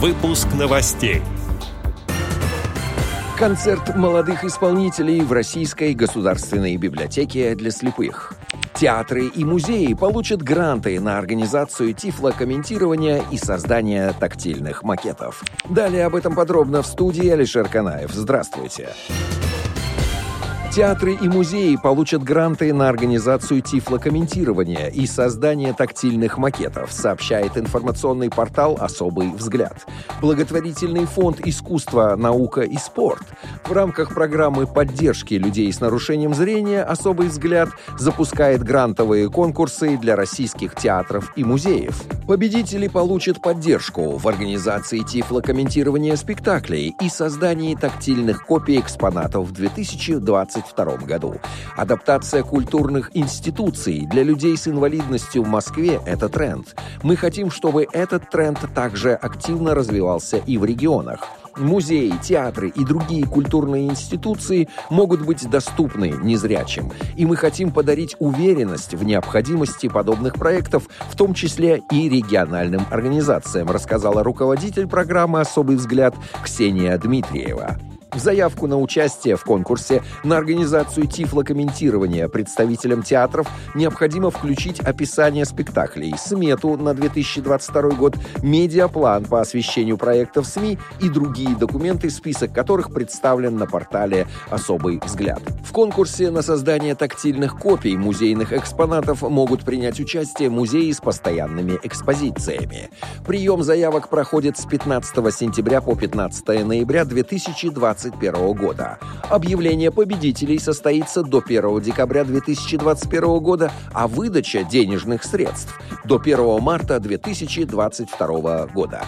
Выпуск новостей. Концерт молодых исполнителей в Российской государственной библиотеке для слепых. Театры и музеи получат гранты на организацию тифлокомментирования и создание тактильных макетов. Далее об этом подробно в студии Алишер Канаев. Здравствуйте. Здравствуйте. Театры и музеи получат гранты на организацию тифлокомментирования и создание тактильных макетов, сообщает информационный портал «Особый взгляд». Благотворительный фонд «Искусство, наука и спорт» в рамках программы поддержки людей с нарушением зрения «Особый взгляд» запускает грантовые конкурсы для российских театров и музеев. Победители получат поддержку в организации тифлокомментирования спектаклей и создании тактильных копий экспонатов в 2020 1922 году. Адаптация культурных институций для людей с инвалидностью в Москве – это тренд. Мы хотим, чтобы этот тренд также активно развивался и в регионах. Музеи, театры и другие культурные институции могут быть доступны незрячим. И мы хотим подарить уверенность в необходимости подобных проектов, в том числе и региональным организациям, рассказала руководитель программы «Особый взгляд» Ксения Дмитриева. Заявку на участие в конкурсе на организацию тифлокомментирования представителям театров необходимо включить описание спектаклей, смету на 2022 год, медиаплан по освещению проектов СМИ и другие документы, список которых представлен на портале «Особый взгляд». В конкурсе на создание тактильных копий музейных экспонатов могут принять участие музеи с постоянными экспозициями. Прием заявок проходит с 15 сентября по 15 ноября 2020 2021 года. Объявление победителей состоится до 1 декабря 2021 года, а выдача денежных средств до 1 марта 2022 года.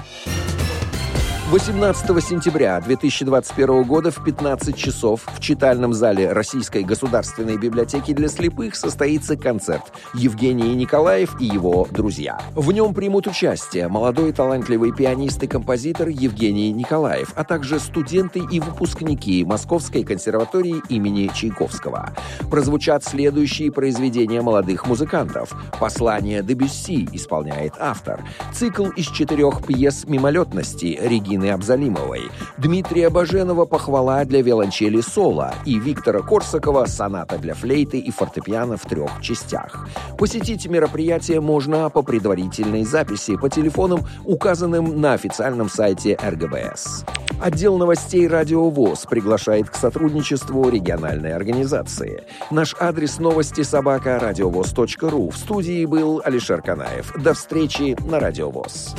18 сентября 2021 года в 15 часов в читальном зале Российской государственной библиотеки для слепых состоится концерт «Евгений Николаев и его друзья». В нем примут участие молодой талантливый пианист и композитор Евгений Николаев, а также студенты и выпускники Московской консерватории имени Чайковского. Прозвучат следующие произведения молодых музыкантов. «Послание Дебюсси» исполняет автор. Цикл из четырех пьес «Мимолетности» Регины Ирины Абзалимовой, Дмитрия Баженова «Похвала для виолончели соло» и Виктора Корсакова «Соната для флейты и фортепиано в трех частях. Посетить мероприятие можно по предварительной записи по телефонам, указанным на официальном сайте РГБС. Отдел новостей «Радио ВОЗ» приглашает к сотрудничеству региональной организации. Наш адрес новости собака ру. В студии был Алишер Канаев. До встречи на «Радио ВОЗ».